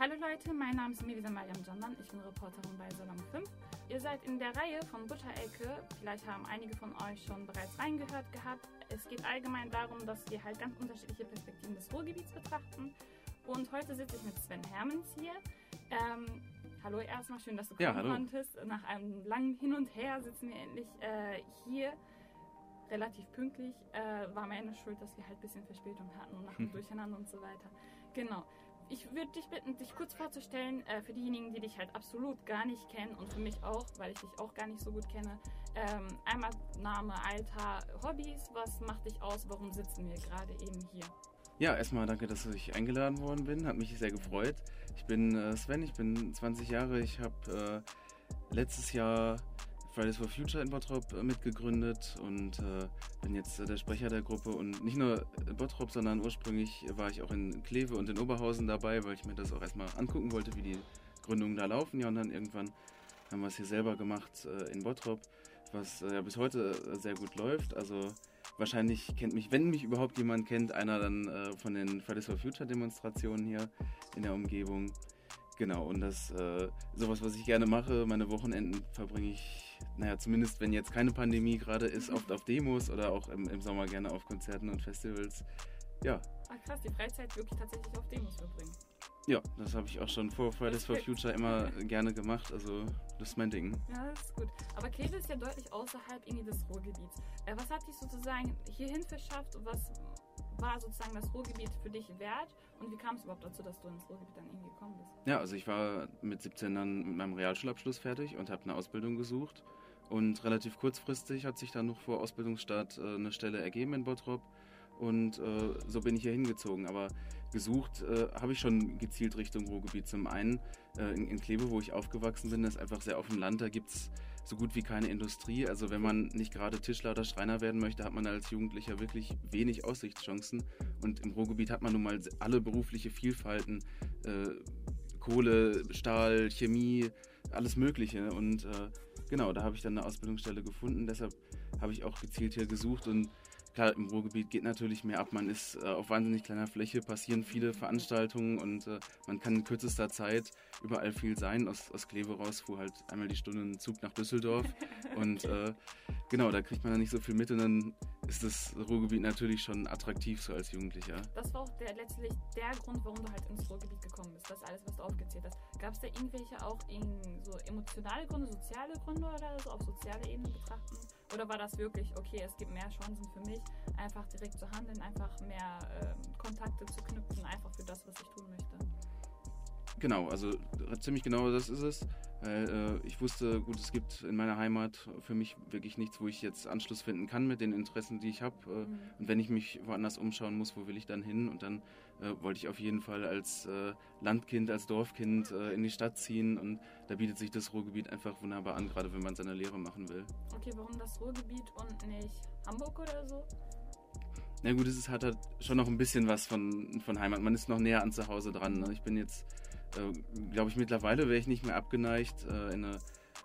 Hallo Leute, mein Name ist Mirisa Mariam Jandan, ich bin Reporterin bei Salon 5. Ihr seid in der Reihe von Butterecke, vielleicht haben einige von euch schon bereits reingehört gehabt. Es geht allgemein darum, dass wir halt ganz unterschiedliche Perspektiven des Ruhrgebiets betrachten. Und heute sitze ich mit Sven Hermans hier. Ähm, hallo erstmal, schön, dass du kommen Ja, konntest. Nach einem langen Hin und Her sitzen wir endlich äh, hier. Relativ pünktlich. Äh, war meine Schuld, dass wir halt ein bisschen Verspätung hatten und nach dem Durcheinander und so weiter. Genau. Ich würde dich bitten, dich kurz vorzustellen, äh, für diejenigen, die dich halt absolut gar nicht kennen und für mich auch, weil ich dich auch gar nicht so gut kenne. Ähm, einmal Name, Alter, Hobbys, was macht dich aus, warum sitzen wir gerade eben hier? Ja, erstmal danke, dass ich eingeladen worden bin. Hat mich sehr gefreut. Ich bin äh, Sven, ich bin 20 Jahre. Ich habe äh, letztes Jahr Fridays for Future in Bottrop äh, mitgegründet und äh, bin jetzt äh, der Sprecher der Gruppe. Und nicht nur in Bottrop, sondern ursprünglich war ich auch in Kleve und in Oberhausen dabei, weil ich mir das auch erstmal angucken wollte, wie die Gründungen da laufen. Ja, und dann irgendwann haben wir es hier selber gemacht äh, in Bottrop, was äh, ja bis heute sehr gut läuft. Also wahrscheinlich kennt mich, wenn mich überhaupt jemand kennt, einer dann von den Fridays for Future Demonstrationen hier in der Umgebung. Genau, und das äh, sowas, was ich gerne mache. Meine Wochenenden verbringe ich, naja, zumindest wenn jetzt keine Pandemie gerade ist, oft auf Demos oder auch im, im Sommer gerne auf Konzerten und Festivals. Ja, Ach krass, die Freizeit wirklich tatsächlich auf Demos verbringen. ja, das habe ich auch schon vor Fridays for. Future immer gerne gemacht. Also das ist mein Ding. Ja, das ist gut. Aber Kleve ist ja deutlich außerhalb irgendwie des Ruhrgebiets. Äh, was hat dich sozusagen hierhin verschafft und was war sozusagen das Ruhrgebiet für dich wert? Und wie kam es überhaupt dazu, dass du ins Ruhrgebiet dann irgendwie gekommen bist? Ja, also ich war mit 17 dann mit meinem Realschulabschluss fertig und habe eine Ausbildung gesucht. Und relativ kurzfristig hat sich dann noch vor Ausbildungsstart äh, eine Stelle ergeben in Bottrop. Und äh, so bin ich hier hingezogen. Aber gesucht äh, habe ich schon gezielt Richtung Ruhrgebiet. Zum einen äh, in, in Kleve, wo ich aufgewachsen bin, das ist einfach sehr auf dem Land. Da gibt's so gut wie keine Industrie. Also wenn man nicht gerade Tischler oder Schreiner werden möchte, hat man als Jugendlicher wirklich wenig Aussichtschancen. Und im Ruhrgebiet hat man nun mal alle berufliche Vielfalten. Äh, Kohle, Stahl, Chemie, alles Mögliche. Und äh, genau, da habe ich dann eine Ausbildungsstelle gefunden. Deshalb habe ich auch gezielt hier gesucht. Und klar, im Ruhrgebiet geht natürlich mehr ab. Man ist äh, auf wahnsinnig kleiner Fläche, passieren viele Veranstaltungen und äh, man kann in kürzester Zeit überall viel sein. Aus, aus Kleve raus fuhr halt einmal die Stunde ein Zug nach Düsseldorf. und äh, genau, da kriegt man dann nicht so viel mit. Und dann ist das Ruhrgebiet natürlich schon attraktiv so als Jugendlicher. Das war auch der, letztlich der Grund, warum du halt ins Ruhrgebiet gekommen bist. Das alles, was du aufgezählt hast. Gab es da irgendwelche auch in so emotionale Gründe, soziale Gründe oder so auf sozialer Ebene betrachten? Oder war das wirklich, okay, es gibt mehr Chancen für mich, einfach direkt zu handeln, einfach mehr ähm, Kontakte zu knüpfen, einfach für das, was ich tun möchte? Genau, also äh, ziemlich genau das ist es. Weil, äh, ich wusste, gut, es gibt in meiner Heimat für mich wirklich nichts, wo ich jetzt Anschluss finden kann mit den Interessen, die ich habe. Äh, Mhm. Und wenn ich mich woanders umschauen muss, wo will ich dann hin? Und dann äh, wollte ich auf jeden Fall als äh, Landkind, als Dorfkind äh, in die Stadt ziehen. Und da bietet sich das Ruhrgebiet einfach wunderbar an, gerade wenn man seine Lehre machen will. Okay, warum das Ruhrgebiet und nicht Hamburg oder so? Na gut, es ist, hat halt schon noch ein bisschen was von, von Heimat. Man ist noch näher an zu Hause dran. Ne? Ich bin jetzt, äh, glaube ich, mittlerweile wäre ich nicht mehr abgeneigt, äh, in eine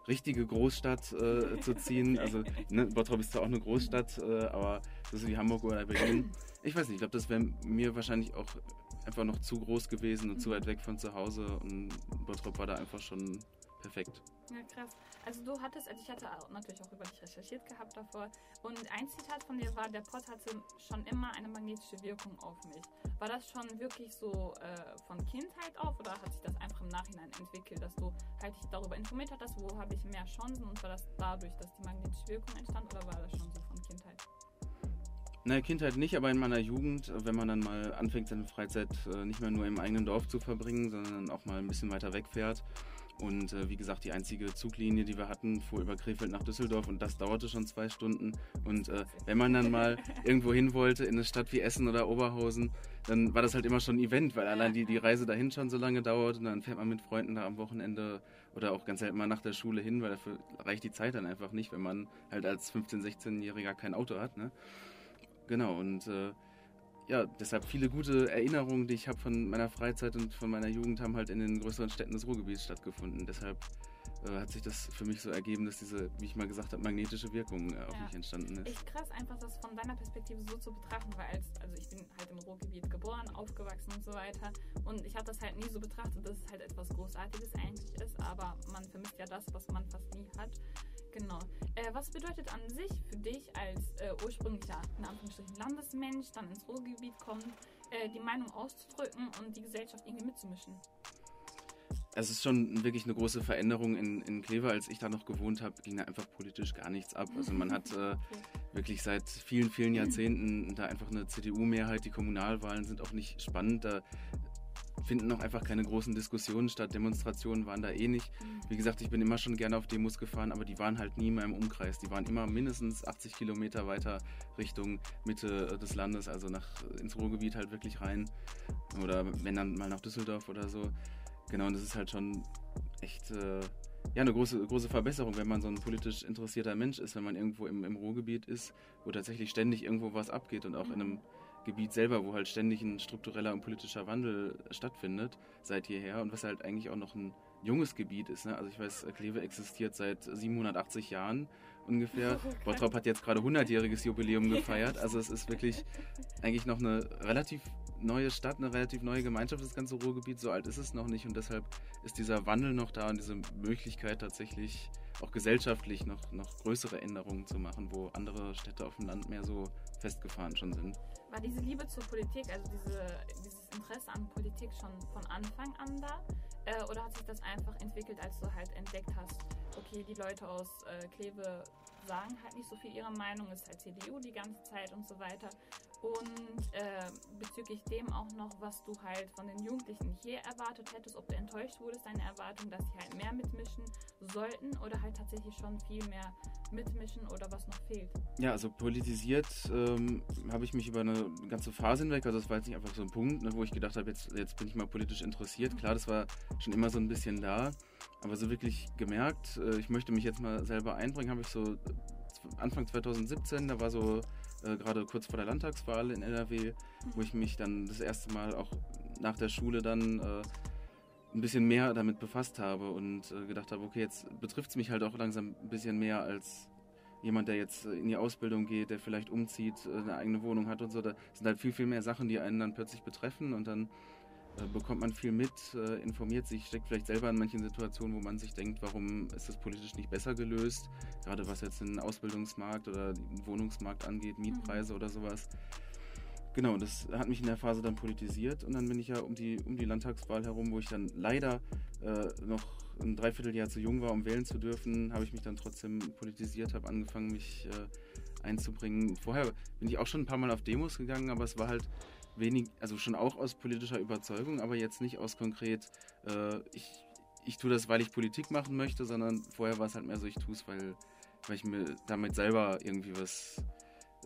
richtige Großstadt äh, zu ziehen. Also, ne, Bottrop ist zwar auch eine Großstadt, äh, aber so ist wie Hamburg oder Berlin. Ich weiß nicht, ich glaube, das wäre mir wahrscheinlich auch einfach noch zu groß gewesen und zu weit weg von zu Hause. Und Bottrop war da einfach schon perfekt. Ja, krass. Also du hattest, also ich hatte auch, natürlich auch über dich recherchiert gehabt davor und ein Zitat von dir war, der Pott hatte schon immer eine magnetische Wirkung auf mich. War das schon wirklich so äh, von Kindheit auf oder hat sich das einfach im Nachhinein entwickelt, dass du halt dich darüber informiert hattest, wo habe ich mehr Chancen und war das dadurch, dass die magnetische Wirkung entstand oder war das schon so von Kindheit? Naja, Kindheit nicht, aber in meiner Jugend, wenn man dann mal anfängt, seine Freizeit äh, nicht mehr nur im eigenen Dorf zu verbringen, sondern auch mal ein bisschen weiter wegfährt. Und äh, wie gesagt, die einzige Zuglinie, die wir hatten, fuhr über Krefeld nach Düsseldorf und das dauerte schon zwei Stunden. Und äh, wenn man dann mal irgendwo hin wollte, in eine Stadt wie Essen oder Oberhausen, dann war das halt immer schon ein Event, weil allein die, die Reise dahin schon so lange dauert und dann fährt man mit Freunden da am Wochenende oder auch ganz selten mal nach der Schule hin, weil dafür reicht die Zeit dann einfach nicht, wenn man halt als 15-, 16-Jähriger kein Auto hat. Ne? Genau, und äh, ja, deshalb viele gute Erinnerungen, die ich habe von meiner Freizeit und von meiner Jugend, haben halt in den größeren Städten des Ruhrgebiets stattgefunden. Deshalb äh, hat sich das für mich so ergeben, dass diese, wie ich mal gesagt habe, magnetische Wirkung äh, auf ja. mich entstanden ist. Echt krass, einfach das von deiner Perspektive so zu betrachten, weil als, also ich bin halt im Ruhrgebiet geboren, aufgewachsen und so weiter und ich habe das halt nie so betrachtet, dass es halt etwas Großartiges eigentlich ist, aber man vermisst ja das, was man fast nie hat. Genau. Äh, was bedeutet an sich für dich als äh, ursprünglicher, in Anführungsstrichen, Landesmensch, dann ins Ruhrgebiet kommt, äh, die Meinung auszudrücken und die Gesellschaft irgendwie mitzumischen? Es ist schon wirklich eine große Veränderung in, in Kleve. Als ich da noch gewohnt habe, ging da einfach politisch gar nichts ab. Also man hat äh, wirklich seit vielen, vielen Jahrzehnten da einfach eine CDU-Mehrheit. Die Kommunalwahlen sind auch nicht spannend. Da finden auch einfach keine großen Diskussionen statt. Demonstrationen waren da eh nicht. Wie gesagt, ich bin immer schon gerne auf Demos gefahren, aber die waren halt nie mehr im Umkreis. Die waren immer mindestens 80 Kilometer weiter Richtung Mitte des Landes, also nach, ins Ruhrgebiet halt wirklich rein. Oder wenn dann mal nach Düsseldorf oder so. Genau, und das ist halt schon echt äh, ja, eine große, große Verbesserung, wenn man so ein politisch interessierter Mensch ist, wenn man irgendwo im, im Ruhrgebiet ist, wo tatsächlich ständig irgendwo was abgeht und auch in einem Gebiet selber, wo halt ständig ein struktureller und politischer Wandel stattfindet seit jeher und was halt eigentlich auch noch ein junges Gebiet ist. Ne? Also ich weiß, Kleve existiert seit 780 Jahren ungefähr. Oh, Bottrop hat jetzt gerade 100-jähriges Jubiläum gefeiert. Also es ist wirklich eigentlich noch eine relativ neue Stadt, eine relativ neue Gemeinschaft, das ganze Ruhrgebiet. So alt ist es noch nicht und deshalb ist dieser Wandel noch da und diese Möglichkeit tatsächlich auch gesellschaftlich noch, noch größere Änderungen zu machen, wo andere Städte auf dem Land mehr so festgefahren schon sind. War diese Liebe zur Politik, also diese, dieses Interesse an Politik schon von Anfang an da? Äh, oder hat sich das einfach entwickelt, als du halt entdeckt hast, okay, die Leute aus äh, Kleve sagen halt nicht so viel ihre Meinung, ist halt CDU die ganze Zeit und so weiter. Und äh, bezüglich dem auch noch, was du halt von den Jugendlichen hier erwartet hättest, ob du enttäuscht wurdest, deine Erwartung, dass sie halt mehr mitmischen sollten oder halt tatsächlich schon viel mehr mitmischen oder was noch fehlt? Ja, also politisiert ähm, habe ich mich über eine ganze Phase hinweg, also das war jetzt nicht einfach so ein Punkt, ne, wo ich gedacht habe, jetzt, jetzt bin ich mal politisch interessiert. Klar, das war schon immer so ein bisschen da, aber so wirklich gemerkt, äh, ich möchte mich jetzt mal selber einbringen, habe ich so Anfang 2017, da war so äh, gerade kurz vor der Landtagswahl in NRW, wo ich mich dann das erste Mal auch nach der Schule dann äh, ein bisschen mehr damit befasst habe und äh, gedacht habe, okay, jetzt betrifft es mich halt auch langsam ein bisschen mehr als jemand, der jetzt in die Ausbildung geht, der vielleicht umzieht, äh, eine eigene Wohnung hat und so. Da sind halt viel, viel mehr Sachen, die einen dann plötzlich betreffen und dann bekommt man viel mit, äh, informiert sich, steckt vielleicht selber in manchen Situationen, wo man sich denkt, warum ist das politisch nicht besser gelöst, gerade was jetzt den Ausbildungsmarkt oder den Wohnungsmarkt angeht, Mietpreise mhm. oder sowas. Genau, das hat mich in der Phase dann politisiert und dann bin ich ja um die, um die Landtagswahl herum, wo ich dann leider äh, noch ein Dreivierteljahr zu jung war, um wählen zu dürfen, habe ich mich dann trotzdem politisiert, habe angefangen, mich äh, einzubringen. Vorher bin ich auch schon ein paar Mal auf Demos gegangen, aber es war halt wenig, also schon auch aus politischer Überzeugung, aber jetzt nicht aus konkret, äh, ich, ich tue das, weil ich Politik machen möchte, sondern vorher war es halt mehr so, ich tue es, weil, weil ich mir damit selber irgendwie was,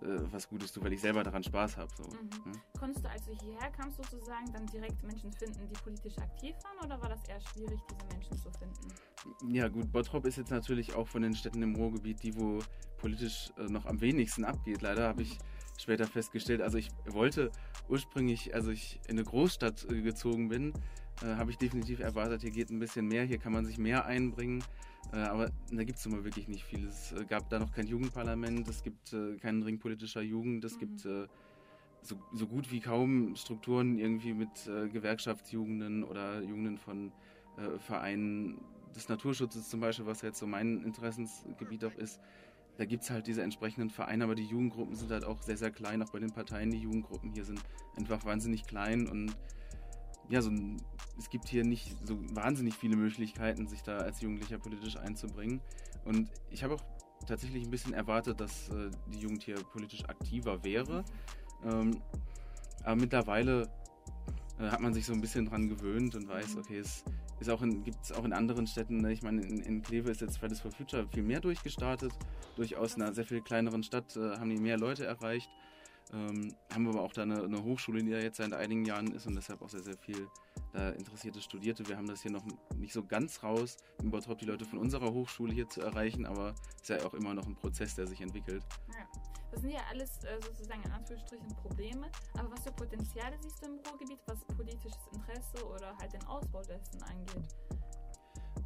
äh, was Gutes tue, weil ich selber daran Spaß habe. So. Mhm. Ja? Konntest du, als du hierher kamst, sozusagen dann direkt Menschen finden, die politisch aktiv waren oder war das eher schwierig, diese Menschen zu finden? Ja gut, Bottrop ist jetzt natürlich auch von den Städten im Ruhrgebiet die, wo politisch äh, noch am wenigsten abgeht. Leider habe ich später festgestellt. Also ich wollte ursprünglich, als ich in eine Großstadt äh, gezogen bin, äh, habe ich definitiv erwartet, hier geht ein bisschen mehr, hier kann man sich mehr einbringen. Äh, aber da gibt es immer wirklich nicht viel. Es äh, gab da noch kein Jugendparlament, es gibt äh, keinen Ring politischer Jugend, es mhm. gibt so, so, gut wie kaum Strukturen irgendwie mit Gewerkschaftsjugenden oder Jugenden von Vereinen des Naturschutzes zum Beispiel, was jetzt so mein Interessensgebiet auch ist da gibt es halt diese entsprechenden Vereine, aber die Jugendgruppen sind halt auch sehr, sehr klein, auch bei den Parteien. Die Jugendgruppen hier sind einfach wahnsinnig klein und ja, so, es gibt hier nicht so wahnsinnig viele Möglichkeiten, sich da als Jugendlicher politisch einzubringen. Und ich habe auch tatsächlich ein bisschen erwartet, dass äh, die Jugend hier politisch aktiver wäre. Ähm, aber mittlerweile äh, hat man sich so ein bisschen dran gewöhnt und weiß, okay, es ist auch gibt es auch in anderen Städten. Ne? Ich meine, in, in Kleve ist jetzt Fridays for Future viel mehr durchgestartet. Durchaus in einer sehr viel kleineren Stadt äh, haben die mehr Leute erreicht. Ähm, haben aber auch da eine, eine, Hochschule, die da jetzt seit einigen Jahren ist und deshalb auch sehr, sehr viel da interessierte Studierte. Wir haben das hier noch nicht so ganz raus, Bottrop die Leute von unserer Hochschule hier zu erreichen, aber es ist ja auch immer noch ein Prozess, der sich entwickelt. Ja. Das sind ja alles äh, sozusagen in Anführungsstrichen Probleme, aber was für Potenziale siehst du im Ruhrgebiet, was politisches Interesse oder halt den Ausbau dessen angeht?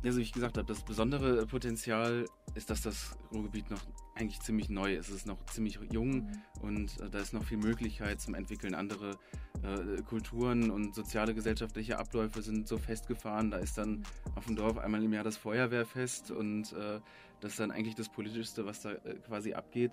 Also wie ich gesagt habe, das besondere Potenzial ist, dass das Ruhrgebiet noch eigentlich ziemlich neu ist. Es ist noch ziemlich jung mhm. und äh, da ist noch viel Möglichkeit zum Entwickeln. Andere äh, Kulturen und soziale gesellschaftliche Abläufe sind so festgefahren. Da ist dann mhm. auf dem Dorf einmal im Jahr das Feuerwehrfest und äh, das ist dann eigentlich das Politischste, was da äh, quasi abgeht.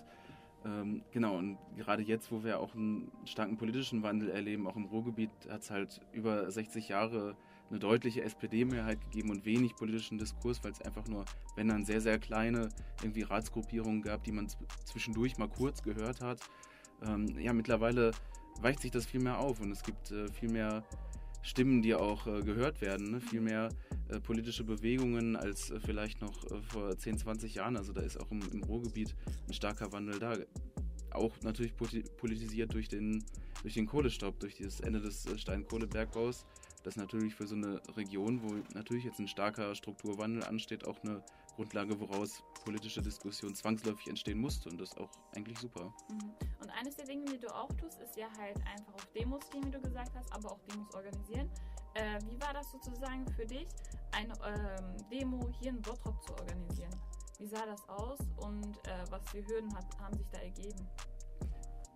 Ähm, genau, und gerade jetzt, wo wir auch einen starken politischen Wandel erleben, auch im Ruhrgebiet, hat es halt über 60 Jahre eine deutliche SPD-Mehrheit gegeben und wenig politischen Diskurs, weil es einfach nur, wenn dann sehr, sehr kleine irgendwie Ratsgruppierungen gab, die man zwischendurch mal kurz gehört hat. Ähm, ja, mittlerweile weicht sich das viel mehr auf und es gibt äh, viel mehr Stimmen, die auch äh, gehört werden, ne? viel mehr äh, politische Bewegungen als äh, vielleicht noch äh, vor 10, 20 Jahren. Also da ist auch im, im Ruhrgebiet ein starker Wandel da. Auch natürlich politisiert durch den, durch den Kohlestopp, durch das Ende des äh, Steinkohlebergbaus das natürlich für so eine Region, wo natürlich jetzt ein starker Strukturwandel ansteht, auch eine Grundlage, woraus politische Diskussion zwangsläufig entstehen musste und das ist auch eigentlich super. Mhm. Und eines der Dinge, die du auch tust, ist ja halt einfach auf Demos gehen, wie du gesagt hast, aber auch Demos organisieren. Äh, wie war das sozusagen für dich, eine ähm, Demo hier in Bottrop zu organisieren? Wie sah das aus und äh, was für Hürden hat, haben sich da ergeben?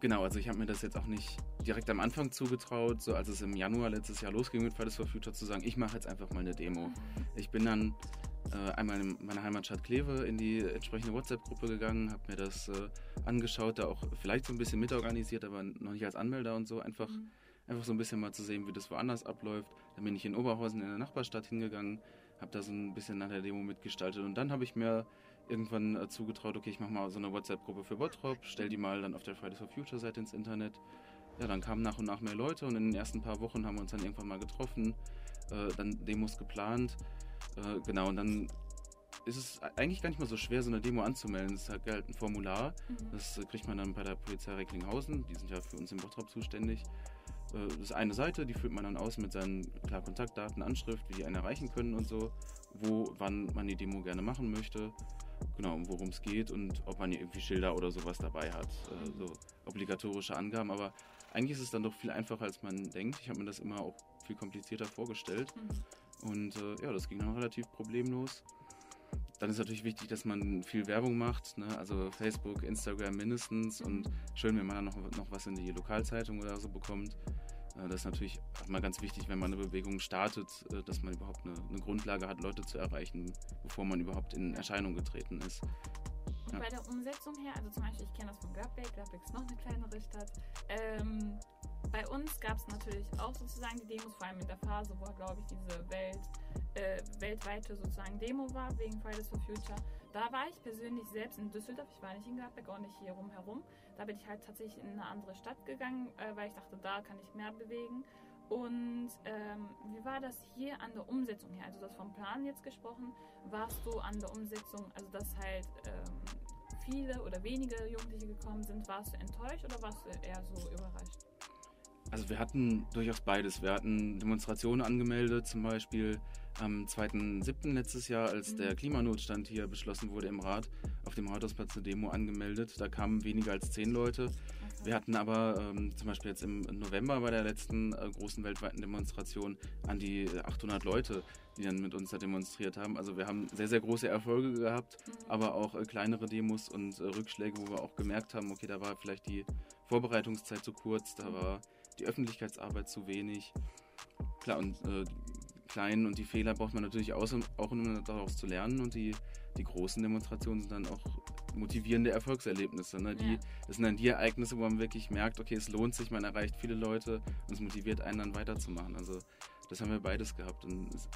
Genau, also ich habe mir das jetzt auch nicht direkt am Anfang zugetraut, so als es im Januar letztes Jahr losging mit Fridays for Future, zu sagen, ich mache jetzt einfach mal eine Demo. Ich bin dann äh, einmal in meiner Heimatstadt Kleve in die entsprechende WhatsApp-Gruppe gegangen, habe mir das äh, angeschaut, da auch vielleicht so ein bisschen mitorganisiert, aber noch nicht als Anmelder und so, einfach, mhm. einfach so ein bisschen mal zu sehen, wie das woanders abläuft. Dann bin ich in Oberhausen in der Nachbarstadt hingegangen, habe da so ein bisschen an der Demo mitgestaltet und dann habe ich mir irgendwann äh, zugetraut, okay, ich mache mal so eine WhatsApp-Gruppe für Bottrop, stell die mal dann auf der Fridays for Future Seite ins Internet. Ja, dann kamen nach und nach mehr Leute und in den ersten paar Wochen haben wir uns dann irgendwann mal getroffen, äh, dann Demos geplant. Äh, genau, und dann ist es eigentlich gar nicht mal so schwer, so eine Demo anzumelden. Es ist halt ein Formular, mhm. das kriegt man dann bei der Polizei Recklinghausen, die sind ja für uns in Bottrop zuständig. Äh, das ist eine Seite, die füllt man dann aus mit seinen klar, Kontaktdaten, Anschrift, wie die einen erreichen können und so, wo, wann man die Demo gerne machen möchte genau, worum es geht und ob man hier irgendwie Schilder oder sowas dabei hat. Äh, so obligatorische Angaben, aber eigentlich ist es dann doch viel einfacher, als man denkt. Ich habe mir das immer auch viel komplizierter vorgestellt. Mhm. Und äh, ja, das ging dann relativ problemlos. Dann ist natürlich wichtig, dass man viel Werbung macht, ne? also Facebook, Instagram mindestens mhm. und schön, wenn man dann noch, noch was in die Lokalzeitung oder so bekommt. Äh, das ist natürlich auch mal ganz wichtig, wenn man eine Bewegung startet, äh, dass man überhaupt eine, eine Grundlage hat, Leute zu erreichen, bevor man überhaupt in Erscheinung getreten ist. Und bei der Umsetzung her, also zum Beispiel, ich kenne das von Görbeck, Görbeck ist noch eine kleinere Stadt. Ähm, bei uns gab es natürlich auch sozusagen die Demos, vor allem in der Phase, wo, glaube ich, diese Welt, äh, weltweite sozusagen Demo war, wegen Fridays for Future. Da war ich persönlich selbst in Düsseldorf, ich war nicht in Gladbeck, auch nicht hier rumherum. Da bin ich halt tatsächlich in eine andere Stadt gegangen, äh, weil ich dachte, da kann ich mehr bewegen. Und ähm, wie war das hier an der Umsetzung her? Also das vom Plan jetzt gesprochen, warst du an der Umsetzung, also dass halt ähm, viele oder wenige Jugendliche gekommen sind, warst du enttäuscht oder warst du eher so überrascht? Also wir hatten durchaus beides. Wir hatten Demonstrationen angemeldet, zum Beispiel am 2.7. letztes Jahr, als mhm. der Klimanotstand hier beschlossen wurde im Rat, auf dem Rathausplatz eine Demo angemeldet. Da kamen weniger als zehn Leute. Wir hatten aber ähm, zum Beispiel jetzt im November bei der letzten äh, großen weltweiten Demonstration an die 800 Leute, die dann mit uns da demonstriert haben. Also wir haben sehr, sehr große Erfolge gehabt, aber auch äh, kleinere Demos und äh, Rückschläge, wo wir auch gemerkt haben, okay, da war vielleicht die Vorbereitungszeit zu kurz, da war die Öffentlichkeitsarbeit zu wenig. Klar, und äh, kleinen und die Fehler braucht man natürlich auch, auch um daraus zu lernen und die, die großen Demonstrationen sind dann auch motivierende Erfolgserlebnisse. Ne? Die, ja. Das sind dann die Ereignisse, wo man wirklich merkt, okay, es lohnt sich, man erreicht viele Leute und es motiviert einen dann weiterzumachen. Also das haben wir beides gehabt. Und es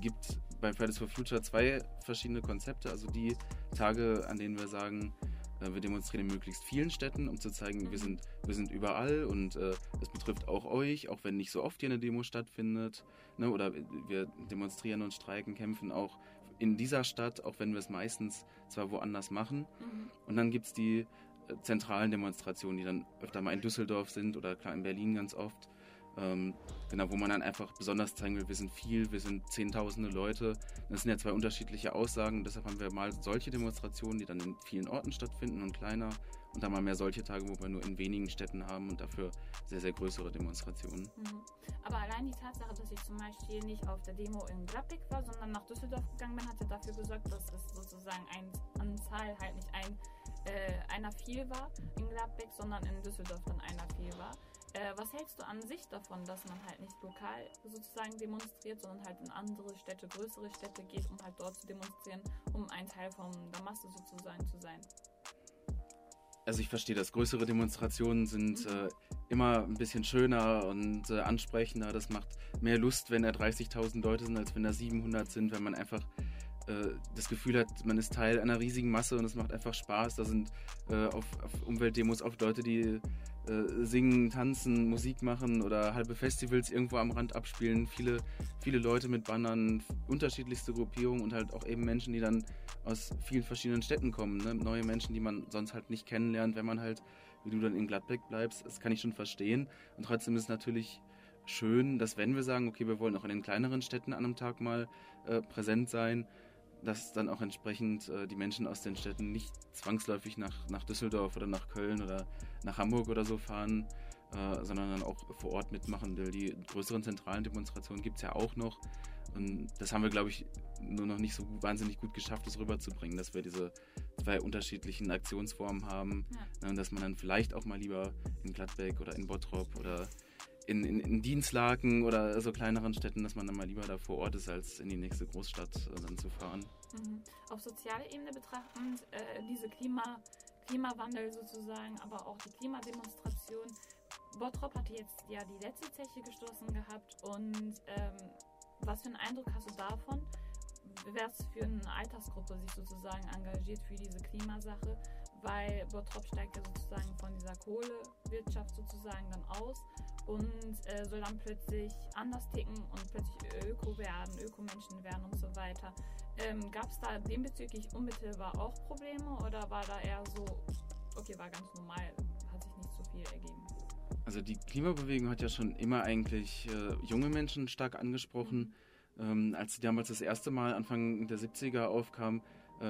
gibt bei Fridays for Future zwei verschiedene Konzepte. Also die Tage, an denen wir sagen, wir demonstrieren in möglichst vielen Städten, um zu zeigen, wir sind, wir sind überall und äh, es betrifft auch euch, auch wenn nicht so oft hier eine Demo stattfindet. Ne? Oder wir demonstrieren und streiken, kämpfen auch in dieser Stadt, auch wenn wir es meistens zwar woanders machen. Mhm. Und dann gibt es die äh, zentralen Demonstrationen, die dann öfter mal in Düsseldorf sind oder klar in Berlin ganz oft. Ähm, genau, wo man dann einfach besonders zeigen will, wir sind viel, wir sind zehntausende Leute. Das sind ja zwei unterschiedliche Aussagen. Deshalb haben wir mal solche Demonstrationen, die dann in vielen Orten stattfinden und kleiner. Und dann mal mehr solche Tage, wo wir nur in wenigen Städten haben und dafür sehr, sehr größere Demonstrationen. Mhm. Aber allein die Tatsache, dass ich zum Beispiel nicht auf der Demo in Gladbeck war, sondern nach Düsseldorf gegangen bin, hat ja dafür gesorgt, dass es sozusagen ein, an Zahl halt nicht ein, äh, einer viel war in Gladbeck, sondern in Düsseldorf dann einer viel war. Äh, was hältst du an sich davon, dass man halt nicht lokal sozusagen demonstriert, sondern halt in andere Städte, größere Städte geht, um halt dort zu demonstrieren, um ein Teil von der Masse sozusagen zu sein? Also ich verstehe das. Größere Demonstrationen sind mhm. äh, immer ein bisschen schöner und äh, ansprechender. Das macht mehr Lust, wenn da 30.000 Leute sind, als wenn da 700 sind, wenn man einfach äh, das Gefühl hat, man ist Teil einer riesigen Masse und es macht einfach Spaß. Da sind äh, auf, auf Umweltdemos oft Leute, die äh, singen, tanzen, Musik machen oder halbe Festivals irgendwo am Rand abspielen. Viele, viele Leute mit Bannern, unterschiedlichste Gruppierungen und halt auch eben Menschen, die dann aus vielen verschiedenen Städten kommen. Ne? Neue Menschen, die man sonst halt nicht kennenlernt, wenn man halt, wie du dann in Gladbeck bleibst. Das kann ich schon verstehen. Und trotzdem ist es natürlich schön, dass wenn wir sagen, okay, wir wollen auch in den kleineren Städten an einem Tag mal äh, präsent sein, dass dann auch entsprechend äh, die Menschen aus den Städten nicht zwangsläufig nach, nach Düsseldorf oder nach Köln oder nach Hamburg oder so fahren, äh, sondern dann auch vor Ort mitmachen will. Die größeren zentralen Demonstrationen gibt es ja auch noch. Und das haben wir, glaube ich, nur noch nicht so wahnsinnig gut geschafft, das rüberzubringen, dass wir diese zwei unterschiedlichen Aktionsformen haben. Ja. Und dass man dann vielleicht auch mal lieber in Gladbeck oder in Bottrop oder in, in, in Dienstlaken oder so kleineren Städten, dass man dann mal lieber da vor Ort ist, als in die nächste Großstadt äh, dann zu fahren. Mhm. Auf sozialer Ebene betrachtend, äh, diese Klima, Klimawandel sozusagen, aber auch die Klimademonstration. Bottrop hatte jetzt ja die letzte Zeche geschlossen gehabt und ähm, was für einen Eindruck hast du davon? Wer es für eine Altersgruppe sich sozusagen engagiert für diese Klimasache? Weil Bottrop steigt ja sozusagen von dieser Kohlewirtschaft sozusagen dann aus und äh, soll dann plötzlich anders ticken und plötzlich Öko werden, Ökomenschen werden und so weiter. Ähm, Gab es da dem bezüglich unmittelbar auch Probleme oder war da eher so, okay, war ganz normal, hat sich nicht so viel ergeben? Also die Klimabewegung hat ja schon immer eigentlich äh, junge Menschen stark angesprochen. Mhm. Ähm, als sie damals das erste Mal Anfang der 70er aufkam, äh,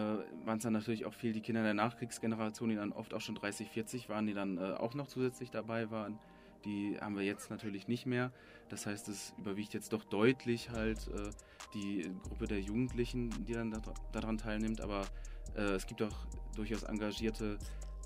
waren es dann natürlich auch viel die Kinder der Nachkriegsgeneration, die dann oft auch schon 30, 40 waren, die dann äh, auch noch zusätzlich dabei waren. Die haben wir jetzt natürlich nicht mehr. Das heißt, es überwiegt jetzt doch deutlich halt äh, die Gruppe der Jugendlichen, die dann daran teilnimmt. Aber äh, es gibt auch durchaus engagierte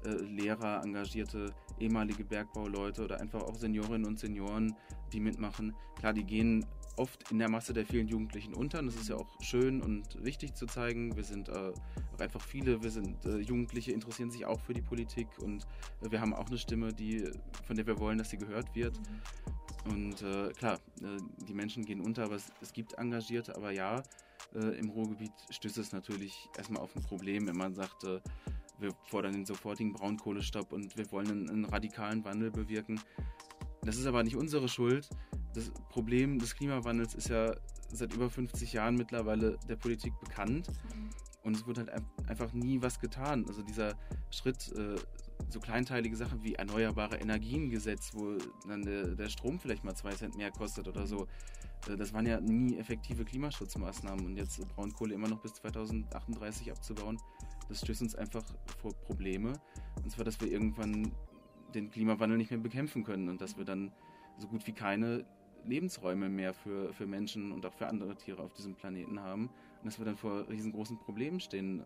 äh, Lehrer, engagierte ehemalige Bergbauleute oder einfach auch Seniorinnen und Senioren, die mitmachen. Klar, die gehen oft in der Masse der vielen Jugendlichen unter. Und das ist ja auch schön und wichtig zu zeigen. Wir sind äh, einfach viele, wir sind äh, Jugendliche, interessieren sich auch für die Politik und äh, wir haben auch eine Stimme, die, von der wir wollen, dass sie gehört wird. Mhm. Und äh, klar, äh, die Menschen gehen unter, aber es, es gibt Engagierte, aber ja, äh, im Ruhrgebiet stößt es natürlich erstmal auf ein Problem, wenn man sagt, wir fordern den sofortigen Braunkohlestopp und wir wollen einen, einen radikalen Wandel bewirken. Das ist aber nicht unsere Schuld das Problem des Klimawandels ist ja seit über 50 Jahren mittlerweile der Politik bekannt. Mhm. Und es wird halt einfach nie was getan. Also dieser Schritt, äh, so kleinteilige Sachen wie Erneuerbare Energiengesetz, wo dann der, der Strom vielleicht mal zwei Cent mehr kostet oder so, äh, das waren ja nie effektive Klimaschutzmaßnahmen. Und jetzt Braunkohle immer noch bis 2038 abzubauen, das stößt uns einfach vor Probleme. Und zwar, dass wir irgendwann den Klimawandel nicht mehr bekämpfen können und dass wir dann so gut wie keine Lebensräume mehr für, für Menschen und auch für andere Tiere auf diesem Planeten haben und dass wir dann vor riesengroßen Problemen stehen.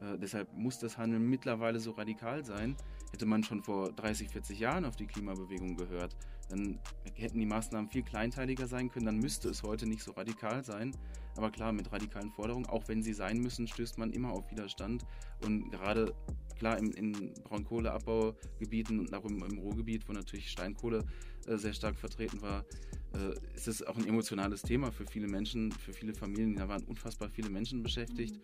Äh, deshalb muss das Handeln mittlerweile so radikal sein. Hätte man schon vor 30, 40 Jahren auf die Klimabewegung gehört, dann hätten die Maßnahmen viel kleinteiliger sein können, dann müsste es heute nicht so radikal sein. Aber klar, mit radikalen Forderungen, auch wenn sie sein müssen, stößt man immer auf Widerstand. Und gerade klar in, in Braunkohleabbaugebieten und auch im, im Ruhrgebiet, wo natürlich Steinkohle äh, sehr stark vertreten war, äh, ist es auch ein emotionales Thema für viele Menschen, für viele Familien. Da waren unfassbar viele Menschen beschäftigt.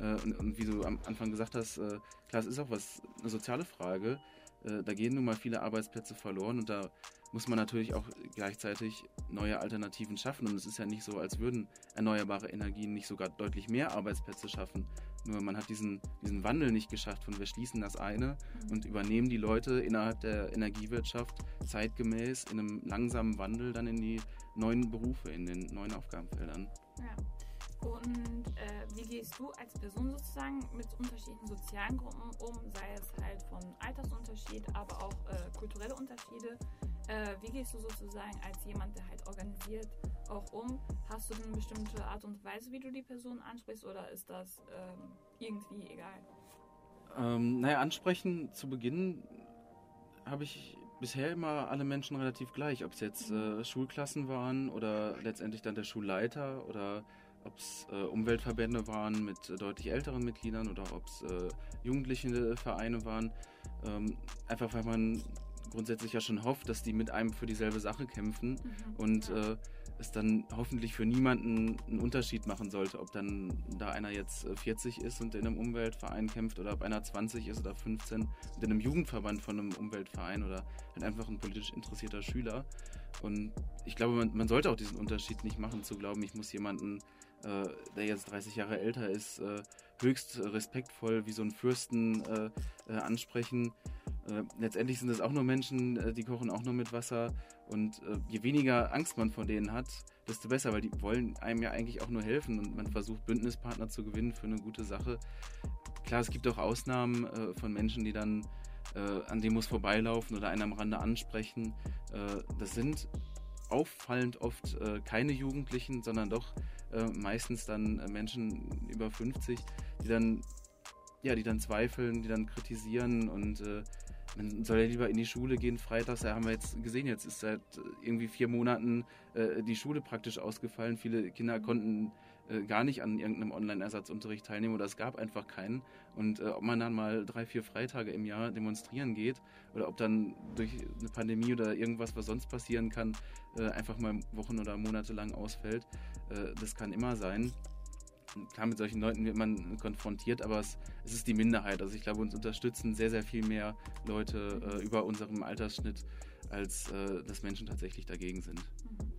Mhm. Äh, und, und, wie du am Anfang gesagt hast, äh, klar, es ist auch was, eine soziale Frage. Äh, da gehen nun mal viele Arbeitsplätze verloren und da muss man natürlich auch gleichzeitig neue Alternativen schaffen. Und es ist ja nicht so, als würden erneuerbare Energien nicht sogar deutlich mehr Arbeitsplätze schaffen. Nur man hat diesen, diesen Wandel nicht geschafft von wir schließen das eine und übernehmen die Leute innerhalb der Energiewirtschaft zeitgemäß in einem langsamen Wandel dann in die neuen Berufe, in den neuen Aufgabenfeldern. Ja. Und äh, wie gehst du als Person sozusagen mit unterschiedlichen sozialen Gruppen um, sei es halt von Altersunterschied, aber auch äh, kulturelle Unterschiede? Äh, wie gehst du sozusagen als jemand, der halt organisiert, auch um? Hast du eine bestimmte Art und Weise, wie du die Person ansprichst oder ist das ähm, irgendwie egal? Ähm, naja, ansprechen zu Beginn habe ich bisher immer alle Menschen relativ gleich, ob es jetzt äh, Schulklassen waren oder letztendlich dann der Schulleiter oder ob es äh, Umweltverbände waren mit äh, deutlich älteren Mitgliedern oder ob es äh, jugendliche Vereine waren. Ähm, einfach weil man grundsätzlich ja schon hofft, dass die mit einem für dieselbe Sache kämpfen mhm. und äh, es dann hoffentlich für niemanden einen Unterschied machen sollte, ob dann da einer jetzt 40 äh, ist und in einem Umweltverein kämpft oder ob einer 20 ist oder 15 und in einem Jugendverband von einem Umweltverein oder halt einfach ein politisch interessierter Schüler. Und ich glaube, man, man sollte auch diesen Unterschied nicht machen, zu glauben, ich muss jemanden äh, der jetzt 30 Jahre älter ist, äh, höchst respektvoll wie so ein Fürsten äh, letztendlich sind es auch nur Menschen, die kochen auch nur mit Wasser. Und je weniger Angst man vor denen hat, desto besser, weil die wollen einem ja eigentlich auch nur helfen und man versucht Bündnispartner zu gewinnen für eine gute Sache. Klar, es gibt auch Ausnahmen von Menschen, die dann an Demos vorbeilaufen oder einen am Rande ansprechen. das sind auffallend oft keine Jugendlichen, sondern doch äh, meistens dann äh, Menschen über 50, die dann, ja, die dann zweifeln, die dann kritisieren und äh, man soll ja lieber in die Schule gehen. Freitags, da haben wir jetzt gesehen, jetzt ist seit äh, irgendwie vier Monaten äh, die Schule praktisch ausgefallen. Viele Kinder konnten äh, gar nicht an irgendeinem Online-Ersatzunterricht teilnehmen oder es gab einfach keinen. Und äh, ob man dann mal drei, vier Freitage im Jahr demonstrieren geht oder ob dann durch eine Pandemie oder irgendwas, was sonst passieren kann, äh, einfach mal Wochen oder Monate lang ausfällt, äh, das kann immer sein. Klar, mit solchen Leuten wird man konfrontiert, aber es, es, ist die Minderheit. Also ich glaube, uns unterstützen sehr, sehr viel mehr Leute äh, über unserem Altersschnitt, als äh, dass Menschen tatsächlich dagegen sind. Mhm.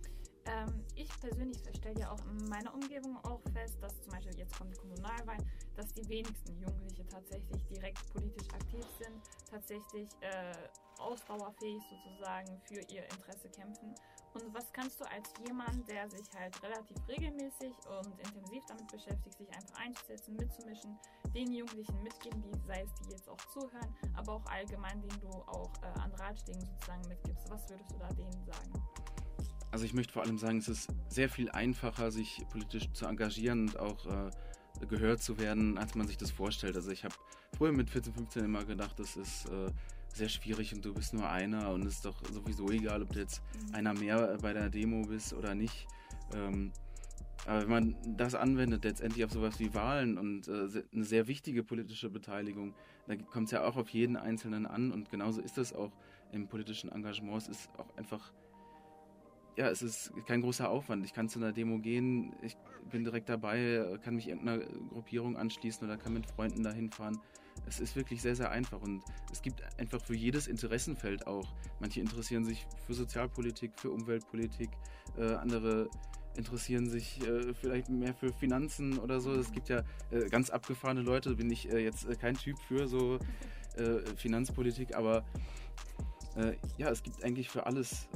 Ähm, ich persönlich stelle ja auch in meiner Umgebung auch fest, dass zum Beispiel jetzt kommt die Kommunalwahl, dass die wenigsten Jugendliche tatsächlich direkt politisch aktiv sind, tatsächlich äh, ausdauerfähig sozusagen für ihr Interesse kämpfen. Und was kannst du als jemand, der sich halt relativ regelmäßig und intensiv damit beschäftigt, sich einfach einzusetzen, mitzumischen, den Jugendlichen mitgeben, die, sei es die jetzt auch zuhören, aber auch allgemein, denen du auch äh, an Ratschlägen sozusagen mitgibst? Was würdest du da denen sagen? Also ich möchte vor allem sagen, es ist sehr viel einfacher, sich politisch zu engagieren und auch äh, gehört zu werden, als man sich das vorstellt. Also ich habe früher mit 14, 15 immer gedacht, das ist äh, sehr schwierig und du bist nur einer und es ist doch sowieso egal, ob du jetzt mhm. einer mehr bei der Demo bist oder nicht. Ähm, aber wenn man das anwendet, letztendlich auf sowas wie Wahlen und äh, eine sehr wichtige politische Beteiligung, da kommt es ja auch auf jeden Einzelnen an und genauso ist es auch im politischen Engagement. Es ist auch einfach ja, es ist kein großer Aufwand. Ich kann zu einer Demo gehen, ich bin direkt dabei, kann mich irgendeiner Gruppierung anschließen oder kann mit Freunden dahin fahren. Es ist wirklich sehr, sehr einfach und es gibt einfach für jedes Interessenfeld auch. Manche interessieren sich für Sozialpolitik, für Umweltpolitik, äh, andere interessieren sich äh, vielleicht mehr für Finanzen oder so. Es gibt ja äh, ganz abgefahrene Leute, bin ich äh, jetzt äh, kein Typ für so äh, Finanzpolitik, aber ja, es gibt eigentlich für alles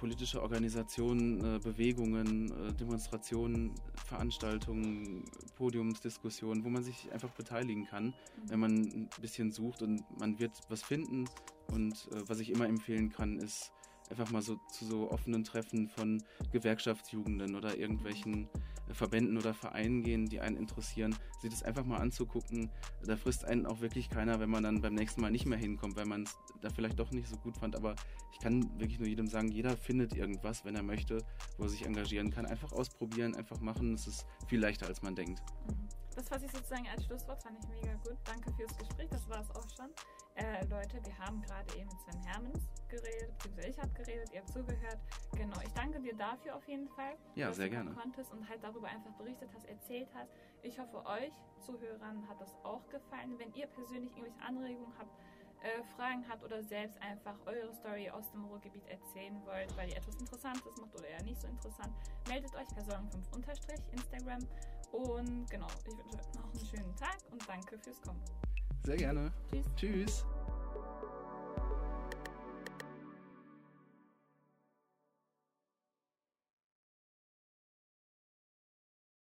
politische Organisationen, äh, Bewegungen, äh, Demonstrationen, Veranstaltungen, Podiumsdiskussionen, wo man sich einfach beteiligen kann, mhm. wenn man ein bisschen sucht und man wird was finden. Und äh, was ich immer empfehlen kann, ist einfach mal so zu so offenen Treffen von Gewerkschaftsjugenden oder irgendwelchen Verbänden oder Vereinen gehen, die einen interessieren, sich das einfach mal anzugucken. Da frisst einen auch wirklich keiner, wenn man dann beim nächsten Mal nicht mehr hinkommt, weil man es da vielleicht doch nicht so gut fand. Aber ich kann wirklich nur jedem sagen, jeder findet irgendwas, wenn er möchte, wo er sich engagieren kann. Einfach ausprobieren, einfach machen. Es ist viel leichter, als man denkt. Mhm. Das fasse ich sozusagen als Schlusswort, fand ich mega gut. Danke fürs Gespräch, das war es auch schon. Äh, Leute, wir haben gerade eben mit Sven Hermans geredet, beziehungsweise ich habe geredet, ihr habt zugehört. Genau, ich danke dir dafür auf jeden Fall. Ja, dass sehr du gerne. konntest und halt darüber einfach berichtet hast, erzählt hast. Ich hoffe, euch Zuhörern hat das auch gefallen. Wenn ihr persönlich irgendwelche Anregungen habt, äh, Fragen habt oder selbst einfach eure Story aus dem Ruhrgebiet erzählen wollt, weil ihr etwas Interessantes macht oder eher nicht so interessant, meldet euch per Sorgen5 Instagram. Und genau, ich wünsche euch noch einen schönen Tag und danke fürs Kommen. Sehr gerne. Tschüss. Tschüss.